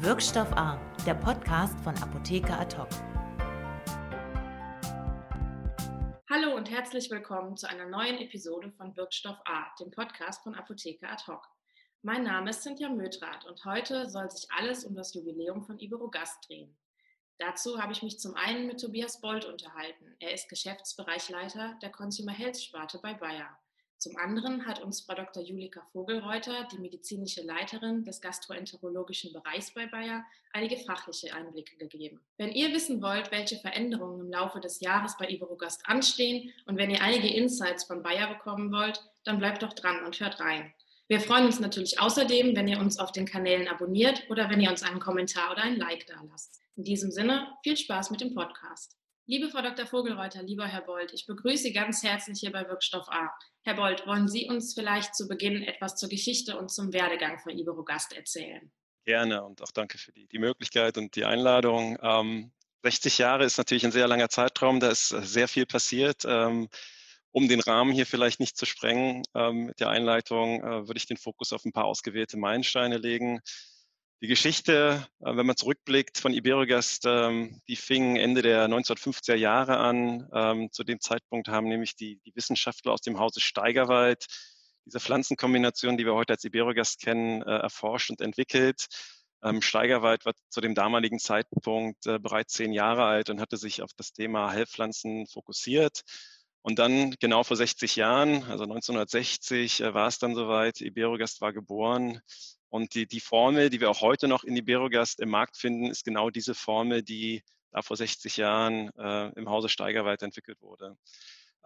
Wirkstoff A, der Podcast von Apotheker Ad Hallo und herzlich willkommen zu einer neuen Episode von Wirkstoff A, dem Podcast von Apotheker Ad Mein Name ist Cynthia Mötrath und heute soll sich alles um das Jubiläum von Iberogast drehen. Dazu habe ich mich zum einen mit Tobias Bold unterhalten. Er ist Geschäftsbereichleiter der Consumer Health Sparte bei Bayer. Zum anderen hat uns Frau Dr. Julika Vogelreuter, die medizinische Leiterin des gastroenterologischen Bereichs bei Bayer, einige fachliche Einblicke gegeben. Wenn ihr wissen wollt, welche Veränderungen im Laufe des Jahres bei Iberogast anstehen und wenn ihr einige Insights von Bayer bekommen wollt, dann bleibt doch dran und hört rein. Wir freuen uns natürlich außerdem, wenn ihr uns auf den Kanälen abonniert oder wenn ihr uns einen Kommentar oder ein Like da lasst. In diesem Sinne, viel Spaß mit dem Podcast. Liebe Frau Dr. Vogelreuter, lieber Herr Bold, ich begrüße Sie ganz herzlich hier bei Wirkstoff A. Herr Bold, wollen Sie uns vielleicht zu Beginn etwas zur Geschichte und zum Werdegang von Iberogast erzählen? Gerne und auch danke für die, die Möglichkeit und die Einladung. Ähm, 60 Jahre ist natürlich ein sehr langer Zeitraum, da ist sehr viel passiert. Ähm, um den Rahmen hier vielleicht nicht zu sprengen ähm, mit der Einleitung, äh, würde ich den Fokus auf ein paar ausgewählte Meilensteine legen. Die Geschichte, äh, wenn man zurückblickt von Iberogast, ähm, die fing Ende der 1950er Jahre an. Ähm, zu dem Zeitpunkt haben nämlich die, die Wissenschaftler aus dem Hause Steigerwald diese Pflanzenkombination, die wir heute als Iberogast kennen, äh, erforscht und entwickelt. Ähm, Steigerwald war zu dem damaligen Zeitpunkt äh, bereits zehn Jahre alt und hatte sich auf das Thema Heilpflanzen fokussiert. Und dann genau vor 60 Jahren, also 1960, war es dann soweit, Iberogast war geboren und die, die Formel, die wir auch heute noch in Iberogast im Markt finden, ist genau diese Formel, die da vor 60 Jahren äh, im Hause Steiger weiterentwickelt wurde.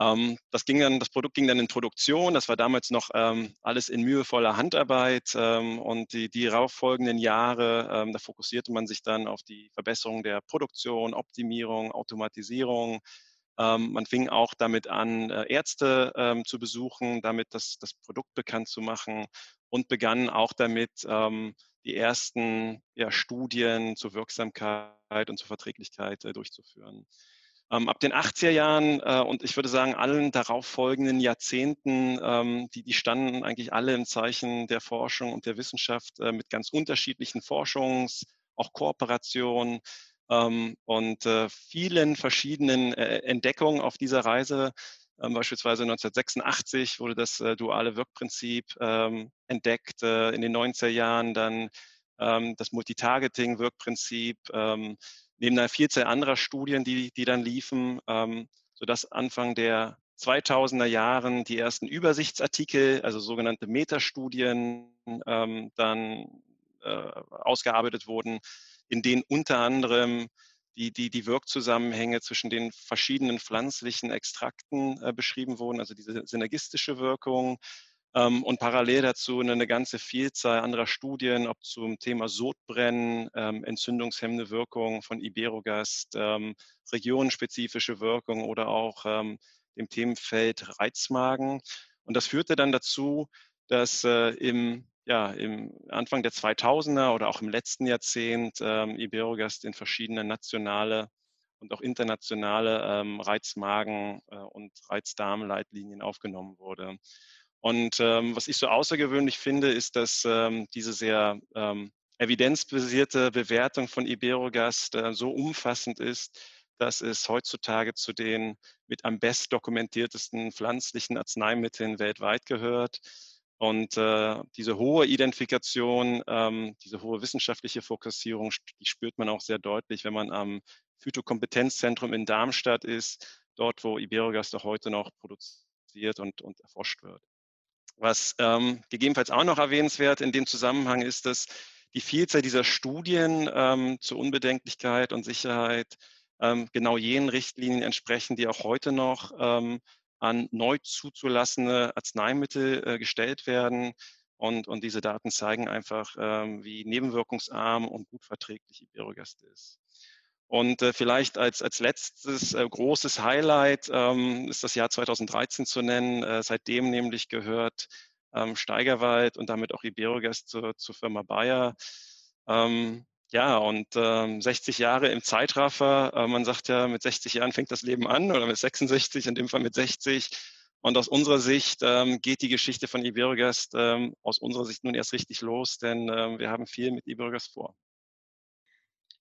Ähm, das, ging dann, das Produkt ging dann in Produktion. Das war damals noch ähm, alles in mühevoller Handarbeit. Ähm, und die, die darauffolgenden Jahre, ähm, da fokussierte man sich dann auf die Verbesserung der Produktion, Optimierung, Automatisierung. Ähm, man fing auch damit an, äh, Ärzte ähm, zu besuchen, damit das, das Produkt bekannt zu machen und begann auch damit, ähm, die ersten ja, Studien zur Wirksamkeit und zur Verträglichkeit äh, durchzuführen. Ähm, ab den 80er Jahren äh, und ich würde sagen allen darauffolgenden Jahrzehnten, ähm, die, die standen eigentlich alle im Zeichen der Forschung und der Wissenschaft äh, mit ganz unterschiedlichen Forschungs-, auch Kooperationen und äh, vielen verschiedenen äh, Entdeckungen auf dieser Reise ähm, beispielsweise 1986 wurde das äh, duale Wirkprinzip ähm, entdeckt, in den 90er Jahren dann ähm, das Multitargeting-Wirkprinzip, ähm, neben einer Vielzahl anderer Studien, die, die dann liefen, ähm, sodass Anfang der 2000er Jahren die ersten Übersichtsartikel, also sogenannte Metastudien, ähm, dann äh, ausgearbeitet wurden, in denen unter anderem die, die, die Wirkzusammenhänge zwischen den verschiedenen pflanzlichen Extrakten äh, beschrieben wurden, also diese synergistische Wirkung. Ähm, und parallel dazu eine, eine, ganze Vielzahl anderer Studien, ob zum Thema Sodbrennen, ähm, entzündungshemmende Wirkung von Iberogast, ähm, regionenspezifische Wirkung oder auch ähm, dem Themenfeld Reizmagen. Und das führte dann dazu, dass äh, im ja, im Anfang der 2000er oder auch im letzten Jahrzehnt ähm, Iberogast in verschiedene nationale und auch internationale ähm, Reizmagen- äh, und Reizdarmleitlinien aufgenommen wurde. Und ähm, was ich so außergewöhnlich finde, ist, dass ähm, diese sehr ähm, evidenzbasierte Bewertung von Iberogast äh, so umfassend ist, dass es heutzutage zu den mit am best dokumentiertesten pflanzlichen Arzneimitteln weltweit gehört. Und äh, diese hohe Identifikation, ähm, diese hohe wissenschaftliche Fokussierung, die spürt man auch sehr deutlich, wenn man am Phytokompetenzzentrum in Darmstadt ist, dort, wo Iberogast auch heute noch produziert und, und erforscht wird. Was ähm, gegebenenfalls auch noch erwähnenswert in dem Zusammenhang ist, dass die Vielzahl dieser Studien ähm, zur Unbedenklichkeit und Sicherheit ähm, genau jenen Richtlinien entsprechen, die auch heute noch ähm, an neu zuzulassene Arzneimittel äh, gestellt werden. Und, und diese Daten zeigen einfach, ähm, wie nebenwirkungsarm und gut verträglich Iberogast ist. Und äh, vielleicht als, als letztes äh, großes Highlight ähm, ist das Jahr 2013 zu nennen. Äh, seitdem nämlich gehört ähm, Steigerwald und damit auch Iberogast zur, zur Firma Bayer. Ähm, ja, und ähm, 60 Jahre im Zeitraffer. Äh, man sagt ja, mit 60 Jahren fängt das Leben an oder mit 66, in dem Fall mit 60. Und aus unserer Sicht ähm, geht die Geschichte von Iberogast ähm, aus unserer Sicht nun erst richtig los, denn ähm, wir haben viel mit Iberogast vor.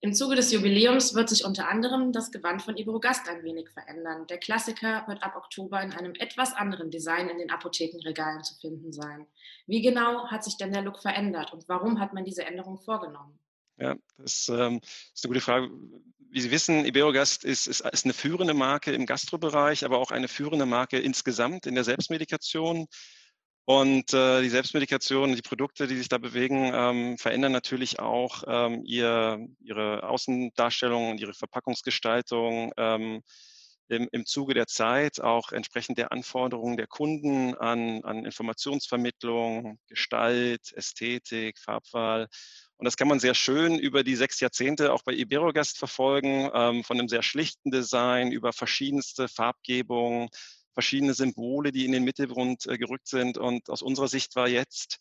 Im Zuge des Jubiläums wird sich unter anderem das Gewand von Iberogast ein wenig verändern. Der Klassiker wird ab Oktober in einem etwas anderen Design in den Apothekenregalen zu finden sein. Wie genau hat sich denn der Look verändert und warum hat man diese Änderung vorgenommen? Ja, das ähm, ist eine gute Frage. Wie Sie wissen, Iberogast ist, ist, ist eine führende Marke im Gastrobereich, aber auch eine führende Marke insgesamt in der Selbstmedikation. Und äh, die Selbstmedikation, die Produkte, die sich da bewegen, ähm, verändern natürlich auch ähm, ihr, ihre Außendarstellung und ihre Verpackungsgestaltung ähm, im, im Zuge der Zeit, auch entsprechend der Anforderungen der Kunden an, an Informationsvermittlung, Gestalt, Ästhetik, Farbwahl. Und das kann man sehr schön über die sechs Jahrzehnte auch bei Iberogast verfolgen, ähm, von einem sehr schlichten Design über verschiedenste Farbgebungen, verschiedene Symbole, die in den Mittelgrund äh, gerückt sind. Und aus unserer Sicht war jetzt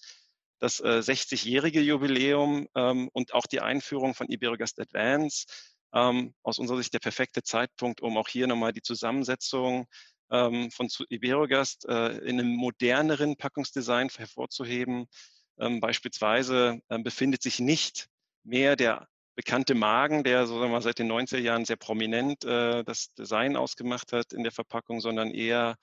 das äh, 60-jährige Jubiläum ähm, und auch die Einführung von Iberogast Advance ähm, aus unserer Sicht der perfekte Zeitpunkt, um auch hier nochmal die Zusammensetzung ähm, von Iberogast äh, in einem moderneren Packungsdesign hervorzuheben. Ähm, beispielsweise äh, befindet sich nicht mehr der bekannte Magen, der so sagen seit den 90er Jahren sehr prominent äh, das Design ausgemacht hat in der Verpackung, sondern eher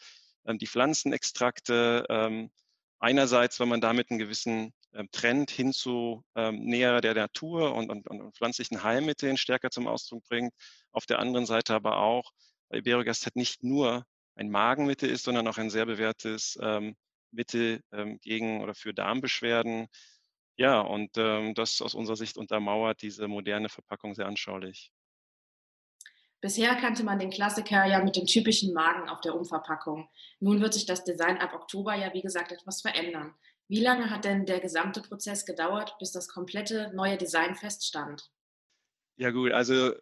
ähm, die Pflanzenextrakte. Ähm, einerseits, weil man damit einen gewissen ähm, Trend hin zu ähm, näher der Natur und, und, und, pflanzlichen Heilmitteln stärker zum Ausdruck bringt. Auf der anderen Seite aber auch, weil Iberogast hat nicht nur ein Magenmittel ist, sondern auch ein sehr bewährtes ähm, Mittel ähm, gegen oder für Darmbeschwerden, ja, und ähm, das aus unserer Sicht untermauert diese moderne Verpackung sehr anschaulich. Bisher kannte man den Klassiker ja mit dem typischen Magen auf der Umverpackung. Nun wird sich das Design ab Oktober ja, wie gesagt, etwas verändern. Wie lange hat denn der gesamte Prozess gedauert, bis das komplette neue Design feststand? Ja gut, also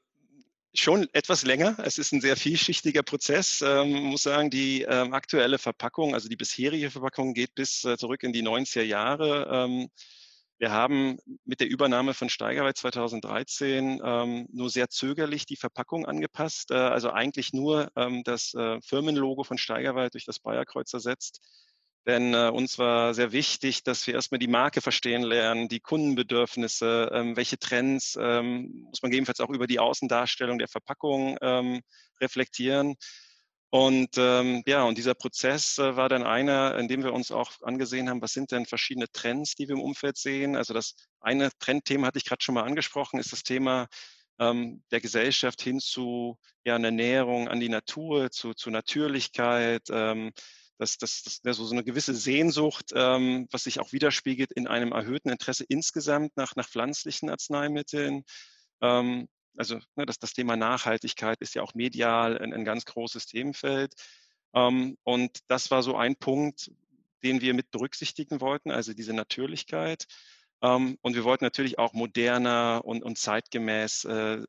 schon etwas länger. Es ist ein sehr vielschichtiger Prozess. Ähm, muss sagen, die ähm, aktuelle Verpackung, also die bisherige Verpackung geht bis äh, zurück in die 90er Jahre. Ähm, wir haben mit der Übernahme von Steigerwald 2013 ähm, nur sehr zögerlich die Verpackung angepasst, äh, also eigentlich nur ähm, das äh, Firmenlogo von Steigerwald durch das Bayerkreuz ersetzt. Denn äh, uns war sehr wichtig, dass wir erstmal die Marke verstehen lernen, die Kundenbedürfnisse, ähm, welche Trends, ähm, muss man gegebenenfalls auch über die Außendarstellung der Verpackung ähm, reflektieren. Und ähm, ja, und dieser Prozess äh, war dann einer, in dem wir uns auch angesehen haben, was sind denn verschiedene Trends, die wir im Umfeld sehen. Also das eine Trendthema hatte ich gerade schon mal angesprochen, ist das Thema ähm, der Gesellschaft hin zu ja, einer Näherung an die Natur, zu, zu Natürlichkeit. Ähm, das, das, das ja, so, so eine gewisse Sehnsucht, ähm, was sich auch widerspiegelt in einem erhöhten Interesse insgesamt nach, nach pflanzlichen Arzneimitteln. Ähm, also ne, das, das Thema Nachhaltigkeit ist ja auch medial ein, ein ganz großes Themenfeld. Ähm, und das war so ein Punkt, den wir mit berücksichtigen wollten, also diese Natürlichkeit. Ähm, und wir wollten natürlich auch moderner und, und zeitgemäß äh,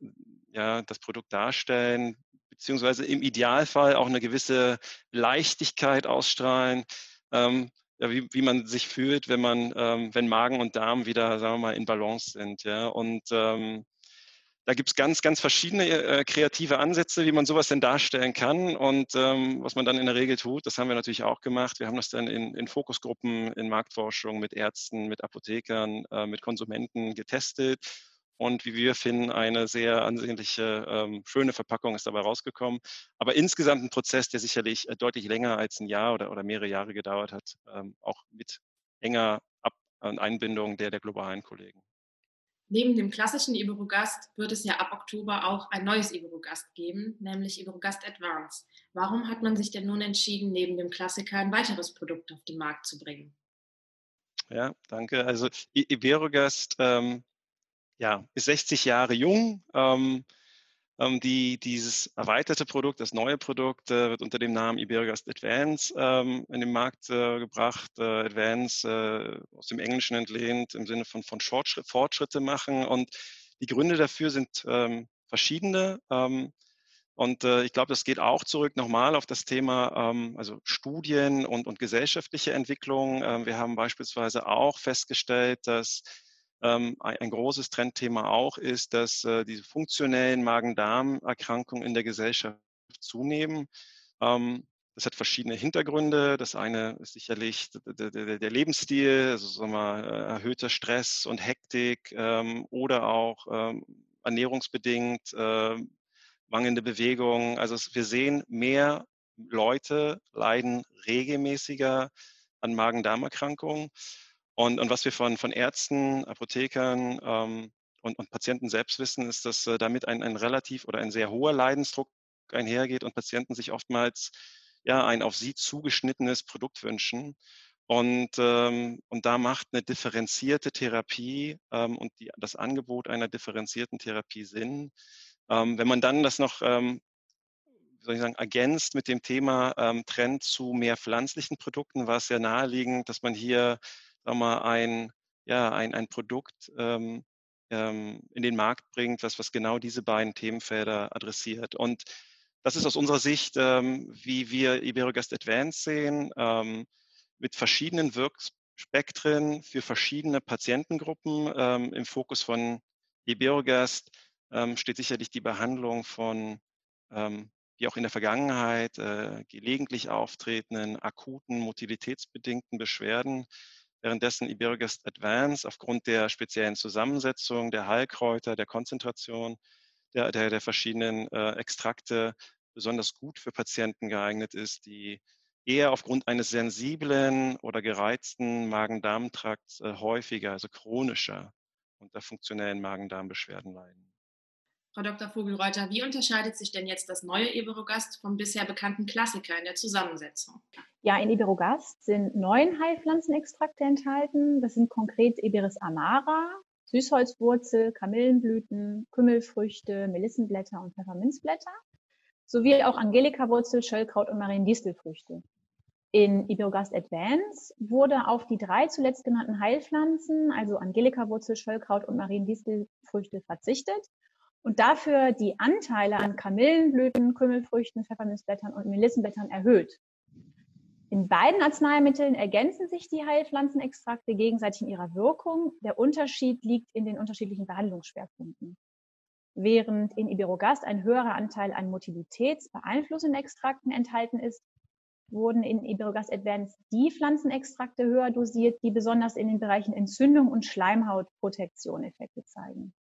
ja, das Produkt darstellen, beziehungsweise im Idealfall auch eine gewisse Leichtigkeit ausstrahlen. Ähm, ja, wie, wie man sich fühlt, wenn man, ähm, wenn Magen und Darm wieder, sagen wir mal, in Balance sind. Ja? Und ähm, da gibt es ganz, ganz verschiedene äh, kreative Ansätze, wie man sowas denn darstellen kann. Und ähm, was man dann in der Regel tut, das haben wir natürlich auch gemacht. Wir haben das dann in, in Fokusgruppen, in Marktforschung mit Ärzten, mit Apothekern, äh, mit Konsumenten getestet. Und wie wir finden, eine sehr ansehnliche, ähm, schöne Verpackung ist dabei rausgekommen. Aber insgesamt ein Prozess, der sicherlich äh, deutlich länger als ein Jahr oder, oder mehrere Jahre gedauert hat, ähm, auch mit enger Ab Einbindung der, der globalen Kollegen. Neben dem klassischen Iberogast wird es ja ab Oktober auch ein neues Iberogast geben, nämlich Iberogast Advance. Warum hat man sich denn nun entschieden, neben dem Klassiker ein weiteres Produkt auf den Markt zu bringen? Ja, danke. Also Iberogast ähm, ja, ist 60 Jahre jung. Ähm, ähm, die, dieses erweiterte Produkt, das neue Produkt, äh, wird unter dem Namen Iberogast Advance ähm, in den Markt äh, gebracht. Äh, Advance äh, aus dem Englischen entlehnt im Sinne von, von Fortschritt, Fortschritte machen. Und die Gründe dafür sind ähm, verschiedene. Ähm, und äh, ich glaube, das geht auch zurück nochmal auf das Thema, ähm, also Studien und, und gesellschaftliche Entwicklung. Ähm, wir haben beispielsweise auch festgestellt, dass ähm, ein großes Trendthema auch ist, dass äh, diese funktionellen Magen-Darm-Erkrankungen in der Gesellschaft zunehmen. Ähm, das hat verschiedene Hintergründe. Das eine ist sicherlich der, Lebensstil, also sagen wir, äh, erhöhter Stress und Hektik ähm, oder auch ernährungsbedingt, äh, mangelnde Bewegung. Also wir sehen, mehr Leute leiden regelmäßiger an Magen-Darm-Erkrankungen. Und, und was wir von, von Ärzten, Apothekern ähm, und, und Patienten selbst wissen, ist, dass äh, damit ein, ein relativ oder ein sehr hoher Leidensdruck einhergeht und Patienten sich oftmals ja, ein auf sie zugeschnittenes Produkt wünschen. Und, ähm, und da macht eine differenzierte Therapie ähm, und die, das Angebot einer differenzierten Therapie Sinn. Ähm, wenn man dann das noch, ähm, wie soll ich sagen, ergänzt mit dem Thema ähm, Trend zu mehr pflanzlichen Produkten, war es sehr naheliegend, dass man hier sagen wir ein, ja, ein, ein Produkt ähm, in den Markt bringt, was, was genau diese beiden Themenfelder adressiert. Und das ist aus unserer Sicht, ähm, wie wir Iberogast Advance sehen, ähm, mit verschiedenen Wirkspektren für verschiedene Patientengruppen. Ähm, Im Fokus von Iberogast ähm, steht sicherlich die Behandlung von, ähm, wie auch in der Vergangenheit, äh, gelegentlich auftretenden akuten motilitätsbedingten Beschwerden. Währenddessen Iberogast Advance aufgrund der speziellen Zusammensetzung der Heilkräuter, der Konzentration der, der, der verschiedenen äh, Extrakte besonders gut für Patienten geeignet ist, die eher aufgrund eines sensiblen oder gereizten Magen-Darm-Trakts äh, häufiger, also chronischer unter funktionellen Magen-Darm-Beschwerden leiden. Frau Dr. Vogelreuter, wie unterscheidet sich denn jetzt das neue Iberogast vom bisher bekannten Klassiker in der Zusammensetzung? Ja, in Iberogast sind neun Heilpflanzenextrakte enthalten. Das sind konkret Iberis amara, Süßholzwurzel, Kamillenblüten, Kümmelfrüchte, Melissenblätter und Pfefferminzblätter sowie auch Angelika-Wurzel, Schöllkraut und Mariendistelfrüchte. In Iberogast Advance wurde auf die drei zuletzt genannten Heilpflanzen, also Angelika-Wurzel, Schöllkraut und Mariendistelfrüchte, verzichtet und dafür die Anteile an Kamillenblüten, Kümmelfrüchten, Pfefferminzblättern und Melissenblättern erhöht. In beiden Arzneimitteln ergänzen sich die Heilpflanzenextrakte gegenseitig in ihrer Wirkung. Der Unterschied liegt in den unterschiedlichen Behandlungsschwerpunkten. Während in Iberogast ein höherer Anteil an motilitätsbeeinflussenden Extrakten enthalten ist, wurden in Iberogast Advanced die Pflanzenextrakte höher dosiert, die besonders in den Bereichen Entzündung und Schleimhautprotektion Effekte zeigen.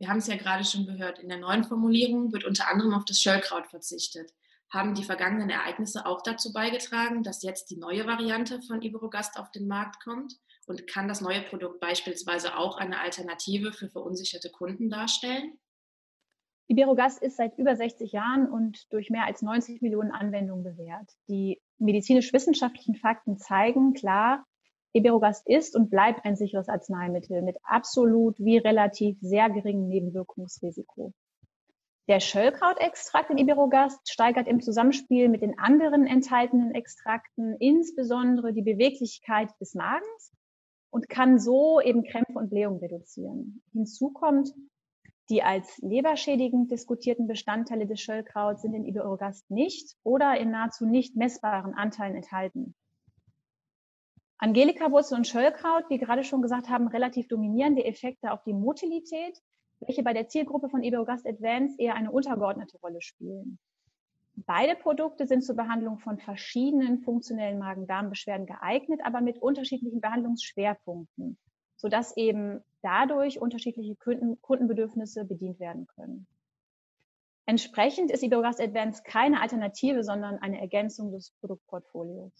Wir haben es ja gerade schon gehört, in der neuen Formulierung wird unter anderem auf das Schöllkraut verzichtet. Haben die vergangenen Ereignisse auch dazu beigetragen, dass jetzt die neue Variante von Iberogast auf den Markt kommt? Und kann das neue Produkt beispielsweise auch eine Alternative für verunsicherte Kunden darstellen? Iberogast ist seit über 60 Jahren und durch mehr als 90 Millionen Anwendungen bewährt. Die medizinisch-wissenschaftlichen Fakten zeigen klar, Iberogast ist und bleibt ein sicheres Arzneimittel mit absolut wie relativ sehr geringem Nebenwirkungsrisiko. Der Schöllkrautextrakt in Iberogast steigert im Zusammenspiel mit den anderen enthaltenen Extrakten insbesondere die Beweglichkeit des Magens und kann so eben Krämpfe und Blähungen reduzieren. Hinzu kommt, die als leberschädigend diskutierten Bestandteile des Schöllkrauts sind in Iberogast nicht oder in nahezu nicht messbaren Anteilen enthalten. Angelika-Wurzel und Schöllkraut, wie gerade schon gesagt haben, relativ dominierende Effekte auf die Motilität, welche bei der Zielgruppe von Iberogast Advance eher eine untergeordnete Rolle spielen. Beide Produkte sind zur Behandlung von verschiedenen funktionellen Magen-Darm-Beschwerden geeignet, aber mit unterschiedlichen Behandlungsschwerpunkten sodass eben dadurch unterschiedliche Kunden, Kundenbedürfnisse bedient werden können. Entsprechend ist Iberogast Advance keine Alternative, sondern eine Ergänzung des Produktportfolios.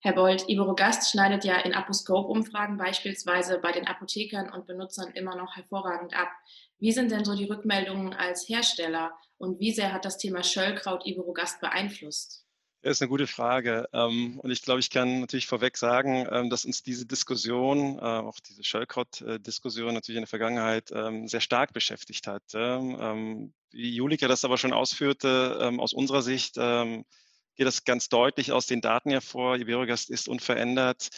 Herr Bold, Iberogast schneidet ja in Aposcope-Umfragen beispielsweise bei den Apothekern und Benutzern immer noch hervorragend ab. Wie sind denn so die Rückmeldungen als Hersteller und wie sehr hat das Thema Schöllkraut Iberogast beeinflusst? Das ist eine gute Frage. Ähm, und ich glaube, ich kann natürlich vorweg sagen, ähm, dass uns diese Diskussion, äh, auch diese Schöllkraut-Diskussion natürlich in der Vergangenheit ähm, sehr stark beschäftigt hat. Wie Julika das aber schon ausführte, aus unserer Sicht geht das ganz deutlich aus den Daten hervor. Iberogast ist unverändert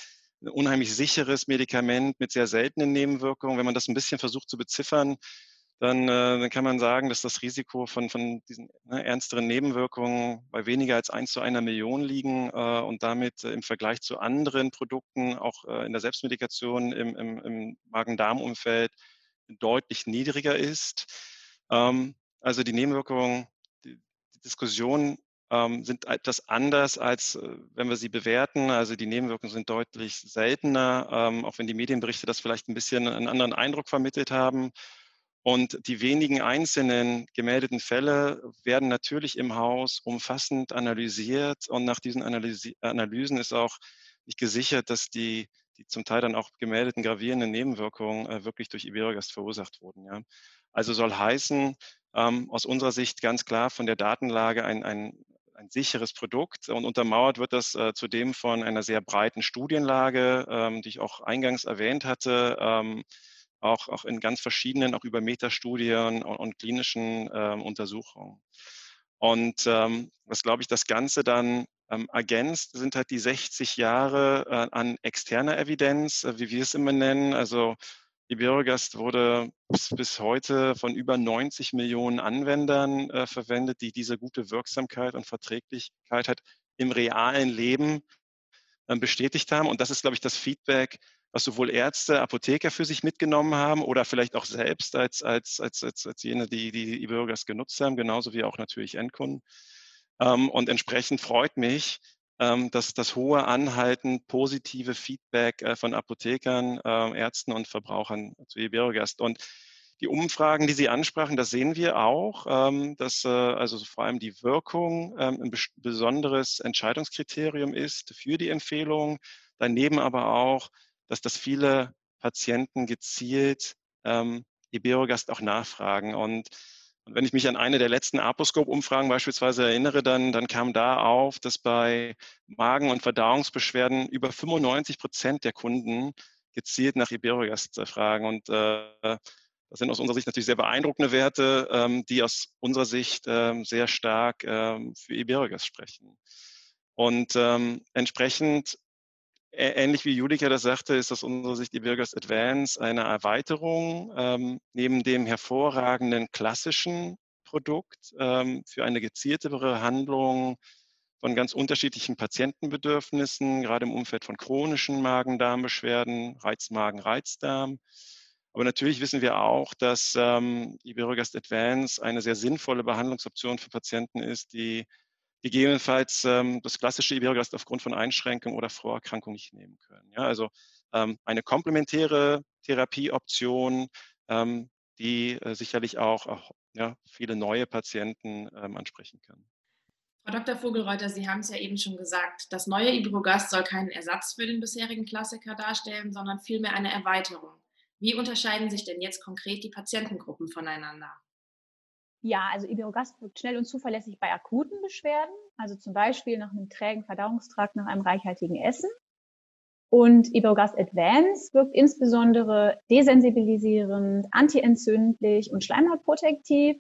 ein unheimlich sicheres Medikament mit sehr seltenen Nebenwirkungen. Wenn man das ein bisschen versucht zu beziffern, dann, äh, dann kann man sagen, dass das Risiko von, von diesen ne, ernsteren Nebenwirkungen bei weniger als 1 zu einer Million liegen äh, und damit äh, im Vergleich zu anderen Produkten, auch äh, in der Selbstmedikation im, im, im Magen-Darm-Umfeld, deutlich niedriger ist. Ähm, also die Nebenwirkungen, die, die Diskussion ähm, sind etwas anders, als äh, wenn wir sie bewerten. Also die Nebenwirkungen sind deutlich seltener, ähm, auch wenn die Medienberichte das vielleicht ein bisschen einen anderen Eindruck vermittelt haben. Und die wenigen einzelnen gemeldeten Fälle werden natürlich im Haus umfassend analysiert. Und nach diesen Analysi Analysen ist auch nicht gesichert, dass die, die zum Teil dann auch gemeldeten gravierenden Nebenwirkungen äh, wirklich durch Iberogast verursacht wurden. Ja. Also soll heißen, ähm, aus unserer Sicht ganz klar von der Datenlage ein, ein, ein sicheres Produkt. Und untermauert wird das äh, zudem von einer sehr breiten Studienlage, ähm, die ich auch eingangs erwähnt hatte. Ähm, auch, auch in ganz verschiedenen, auch über Metastudien und, und klinischen ähm, Untersuchungen. Und ähm, was, glaube ich, das Ganze dann ähm, ergänzt, sind halt die 60 Jahre äh, an externer Evidenz, äh, wie wir es immer nennen. Also Iberogast wurde bis, bis, heute von über 90 Millionen Anwendern äh, verwendet, die diese gute Wirksamkeit und Verträglichkeit halt im realen Leben äh, bestätigt haben. Und das ist, glaube ich, das Feedback, was sowohl Ärzte, Apotheker für sich mitgenommen haben oder vielleicht auch selbst als, als, als, als, als jene, die die E-Bürgers genutzt haben, genauso wie auch natürlich Endkunden. Ähm, und entsprechend freut mich, ähm, dass das hohe Anhalten positive Feedback äh, von Apothekern, äh, Ärzten und Verbrauchern zu Iberogast. Und die Umfragen, die Sie ansprachen, das sehen wir auch, ähm, dass äh, also vor allem die Wirkung ähm, ein besonderes Entscheidungskriterium ist für die Empfehlung. Daneben aber auch dass das viele Patienten gezielt ähm, Iberogast auch nachfragen. Und, wenn ich mich an eine der letzten Aposcope-Umfragen beispielsweise erinnere, dann, dann kam da auf, dass bei Magen- und Verdauungsbeschwerden über 95 Prozent der Kunden gezielt nach Iberogast fragen. Und äh, das sind aus unserer Sicht natürlich sehr beeindruckende Werte, ähm, die aus unserer Sicht ähm, sehr stark ähm, für Iberogast sprechen. Und ähm, entsprechend Ähnlich wie Judika das sagte, ist aus unserer Sicht die Bürgers Advance eine Erweiterung ähm, neben dem hervorragenden klassischen Produkt ähm, für eine gezielte Behandlung von ganz unterschiedlichen Patientenbedürfnissen, gerade im Umfeld von chronischen Magen-Darm-Beschwerden, Reizmagen, Reizdarm. Aber natürlich wissen wir auch, dass ähm, Iberogast Advance eine sehr sinnvolle Behandlungsoption für Patienten ist, die gegebenenfalls ähm, das klassische Iberogast aufgrund von Einschränkungen oder Vorerkrankungen nicht nehmen können. Ja, also ähm, eine komplementäre Therapieoption, ähm, die äh, sicherlich auch, auch ja, viele neue Patienten ähm, ansprechen kann. Frau Dr. Vogelreuter, Sie haben es ja eben schon gesagt, das neue Iberogast soll keinen Ersatz für den bisherigen Klassiker darstellen, sondern vielmehr eine Erweiterung. Wie unterscheiden sich denn jetzt konkret die Patientengruppen voneinander? Ja, also Iberogast wirkt schnell und zuverlässig bei akuten Beschwerden, also zum Beispiel nach einem trägen Verdauungstrakt nach einem reichhaltigen Essen. Und Iberogast Advance wirkt insbesondere desensibilisierend, antientzündlich und schleimhautprotektiv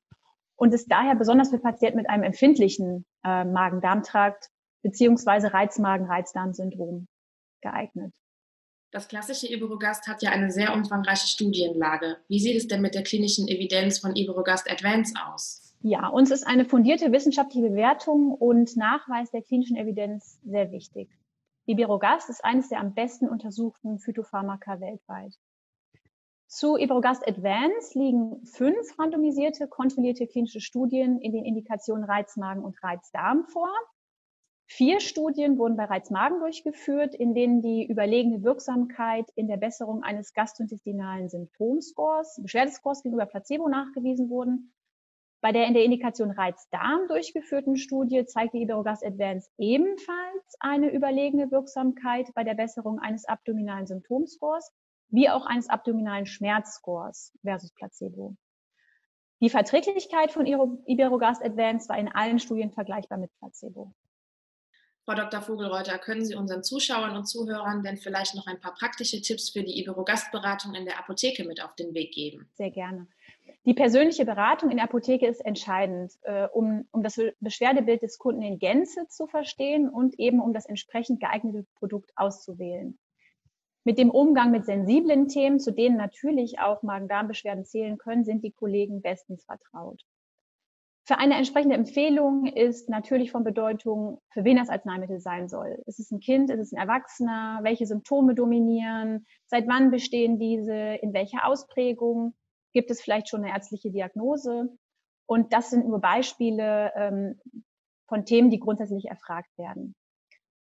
und ist daher besonders für Patienten mit einem empfindlichen äh, Magen-Darm-Trakt beziehungsweise Reizmagen-Reizdarm-Syndrom geeignet. Das klassische Iberogast hat ja eine sehr umfangreiche Studienlage. Wie sieht es denn mit der klinischen Evidenz von Iberogast Advance aus? Ja, uns ist eine fundierte wissenschaftliche Bewertung und Nachweis der klinischen Evidenz sehr wichtig. Iberogast ist eines der am besten untersuchten Phytopharmaka weltweit. Zu Iberogast Advance liegen fünf randomisierte, kontrollierte klinische Studien in den Indikationen Reizmagen und Reizdarm vor. Vier Studien wurden bei Reizmagen durchgeführt, in denen die überlegene Wirksamkeit in der Besserung eines gastrointestinalen Symptomscores, Beschwerdescores gegenüber Placebo nachgewiesen wurden. Bei der in der Indikation Reizdarm durchgeführten Studie zeigte Iberogast Advance ebenfalls eine überlegene Wirksamkeit bei der Besserung eines abdominalen Symptomscores, wie auch eines abdominalen Schmerzscores versus Placebo. Die Verträglichkeit von Iberogast Advance war in allen Studien vergleichbar mit Placebo. Frau Dr. Vogelreuter, können Sie unseren Zuschauern und Zuhörern denn vielleicht noch ein paar praktische Tipps für die Iberogastberatung in der Apotheke mit auf den Weg geben? Sehr gerne. Die persönliche Beratung in der Apotheke ist entscheidend, äh, um, um das Beschwerdebild des Kunden in Gänze zu verstehen und eben um das entsprechend geeignete Produkt auszuwählen. Mit dem Umgang mit sensiblen Themen, zu denen natürlich auch Magen-Darm-Beschwerden zählen können, sind die Kollegen bestens vertraut. Für eine entsprechende Empfehlung ist natürlich von Bedeutung, für wen das Arzneimittel sein soll. Ist es ein Kind, ist es ein Erwachsener, welche Symptome dominieren, seit wann bestehen diese, in welcher Ausprägung, gibt es vielleicht schon eine ärztliche Diagnose. Und das sind nur Beispiele ähm, von Themen, die grundsätzlich erfragt werden.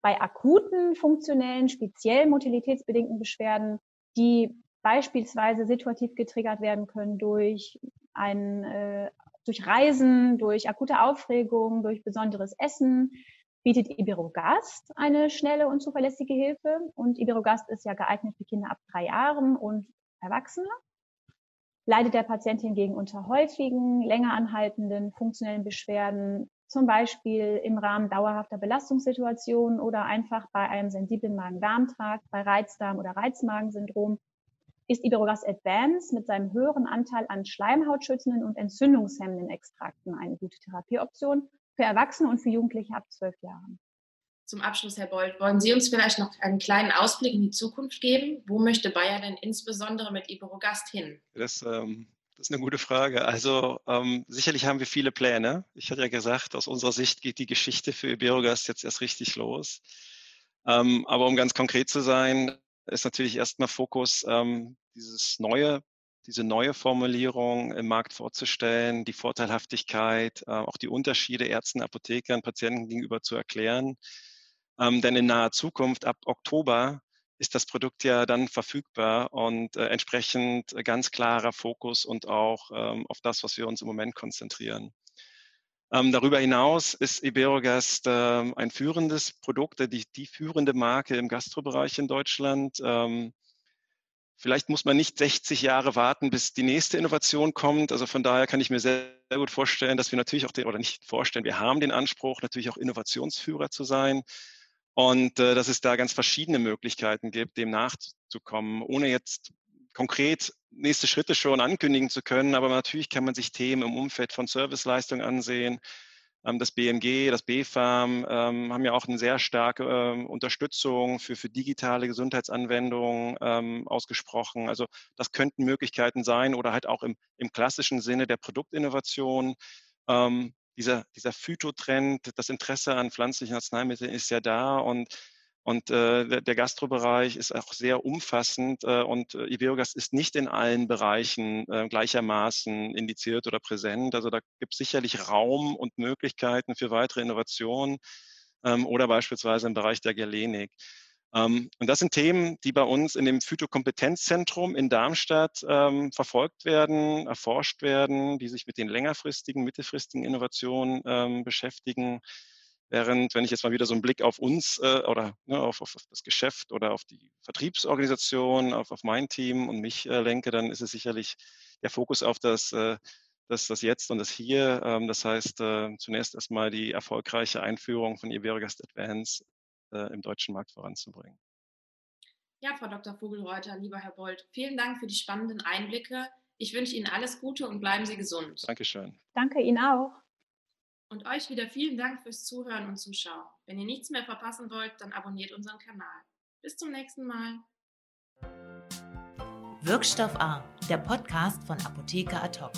Bei akuten, funktionellen, speziell mobilitätsbedingten Beschwerden, die beispielsweise situativ getriggert werden können durch ein, äh, durch Reisen, durch akute Aufregung, durch besonderes Essen, bietet Iberogast eine schnelle und zuverlässige Hilfe. Und Iberogast ist ja geeignet für Kinder ab drei Jahren und Erwachsene. Leidet der Patient hingegen unter häufigen, länger anhaltenden funktionellen Beschwerden, zum Beispiel im Rahmen dauerhafter Belastungssituationen oder einfach bei einem sensiblen Magen-Darm-Trakt, bei Reizdarm- oder Reizmagensyndrom, ist Iberogast Advance mit seinem höheren Anteil an schleimhautschützenden und entzündungshemmenden Extrakten eine gute Therapieoption für Erwachsene und für Jugendliche ab zwölf Jahren. Zum Abschluss, Herr Bold, wollen Sie uns vielleicht noch einen kleinen Ausblick in die Zukunft geben? Wo möchte Bayer denn insbesondere mit Iberogast hin? Das, ähm, das ist eine gute Frage. Also ähm, sicherlich haben wir viele Pläne. Ich hatte ja gesagt, aus unserer Sicht geht die Geschichte für Iberogast jetzt erst richtig los. Ähm, aber um ganz konkret zu sein, ist natürlich erstmal Fokus, ähm, dieses neue diese neue Formulierung im Markt vorzustellen, die Vorteilhaftigkeit, äh, auch die Unterschiede Ärzten, Apothekern, Patienten gegenüber zu erklären. Ähm, denn in naher Zukunft, ab Oktober, ist das Produkt ja dann verfügbar und äh, entsprechend ganz klarer Fokus und auch ähm, auf das, was wir uns im Moment konzentrieren. Ähm, darüber hinaus ist Iberogast äh, ein führendes Produkt, die, die führende Marke im Gastrobereich in Deutschland. Ähm, Vielleicht muss man nicht 60 Jahre warten, bis die nächste Innovation kommt. Also von daher kann ich mir sehr, sehr gut vorstellen, dass wir natürlich auch den, oder nicht vorstellen, wir haben den Anspruch, natürlich auch Innovationsführer zu sein. Und äh, dass es da ganz verschiedene Möglichkeiten gibt, dem nachzukommen, ohne jetzt konkret nächste Schritte schon ankündigen zu können. Aber natürlich kann man sich Themen im Umfeld von Serviceleistungen ansehen, ähm, das BMG, das BFAM ähm, haben ja auch eine sehr starke ähm, Unterstützung für, für digitale Gesundheitsanwendungen ausgesprochen. Also das könnten Möglichkeiten sein oder halt auch im, im klassischen Sinne der Produktinnovation. Dieser, dieser Phytotrend, das Interesse an pflanzlichen Arzneimitteln ist ja da und und äh, der Gastrobereich ist auch sehr umfassend äh, und äh, ist nicht in allen Bereichen äh, gleichermaßen indiziert oder präsent. Also da gibt es sicherlich Raum und Möglichkeiten für weitere Innovationen ähm, oder beispielsweise im Bereich der Gelenik. Ähm, und das sind Themen, die bei uns in dem Phytokompetenzzentrum in Darmstadt ähm, verfolgt werden, erforscht werden, die sich mit den längerfristigen, mittelfristigen Innovationen ähm, beschäftigen. Während, wenn ich jetzt mal wieder so einen Blick auf uns äh, oder ne, auf, auf, das Geschäft oder auf die Vertriebsorganisation, auf, auf mein Team und mich äh, lenke, dann ist es sicherlich der Fokus auf das, äh, das, das Jetzt und das Hier. Ähm, das heißt, äh, zunächst erstmal die erfolgreiche Einführung von Iberogast Advance äh, im deutschen Markt voranzubringen. Ja, Frau Dr. Vogelreuter, lieber Herr Bold, vielen Dank für die spannenden Einblicke. Ich wünsche Ihnen alles Gute und bleiben Sie gesund. Dankeschön. Danke Ihnen auch. Und euch wieder vielen Dank fürs Zuhören und Zuschauen. Wenn ihr nichts mehr verpassen wollt, dann abonniert unseren Kanal. Bis zum nächsten Mal. Wirkstoff A, der Podcast von Apotheker Ad hoc.